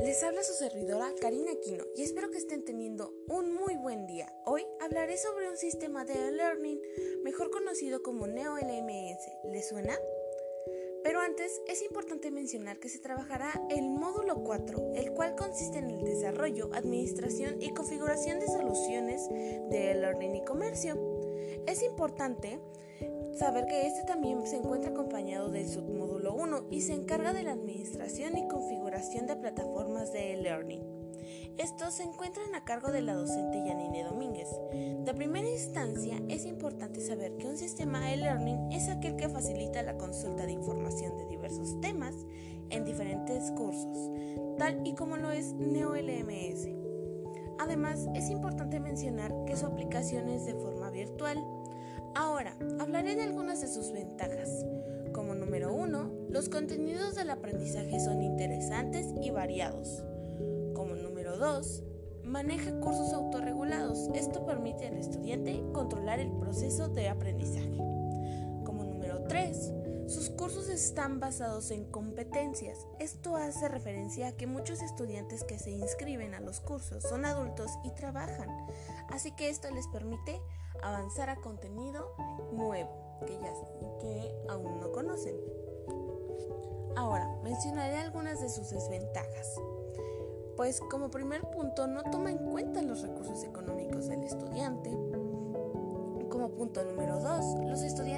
Les habla su servidora Karina Aquino y espero que estén teniendo un muy buen día. Hoy hablaré sobre un sistema de e-learning mejor conocido como NeoLMS. ¿Les suena? Pero antes es importante mencionar que se trabajará el módulo 4, el cual consiste en el desarrollo, administración y configuración de soluciones de e-learning y comercio. Es importante saber que este también se encuentra acompañado del submódulo 1 y se encarga de la administración y configuración de plataformas de e-learning. Estos se encuentran a cargo de la docente Yanine Domínguez. De primera instancia, es importante saber que un sistema e-learning es aquel que facilita la consulta de información de diversos temas en diferentes cursos, tal y como lo es NeoLMS. Además, es importante mencionar que su aplicación es de forma virtual, Ahora, hablaré de algunas de sus ventajas. Como número uno, los contenidos del aprendizaje son interesantes y variados. Como número dos, maneja cursos autorregulados. Esto permite al estudiante controlar el proceso de aprendizaje. Como número tres, sus cursos están basados en competencias. Esto hace referencia a que muchos estudiantes que se inscriben a los cursos son adultos y trabajan, así que esto les permite avanzar a contenido nuevo que, ya, que aún no conocen. Ahora, mencionaré algunas de sus desventajas. Pues como primer punto no toma en cuenta los recursos económicos del estudiante. Como punto número 2, los estudiantes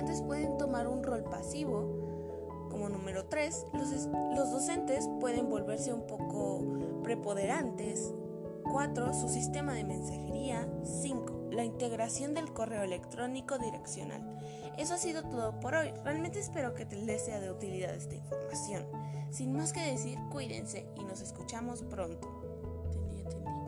Como número 3, los, los docentes pueden volverse un poco preponderantes. 4. Su sistema de mensajería. 5 la integración del correo electrónico direccional. Eso ha sido todo por hoy. Realmente espero que les sea de utilidad esta información. Sin más que decir, cuídense y nos escuchamos pronto. Entendí, entendí.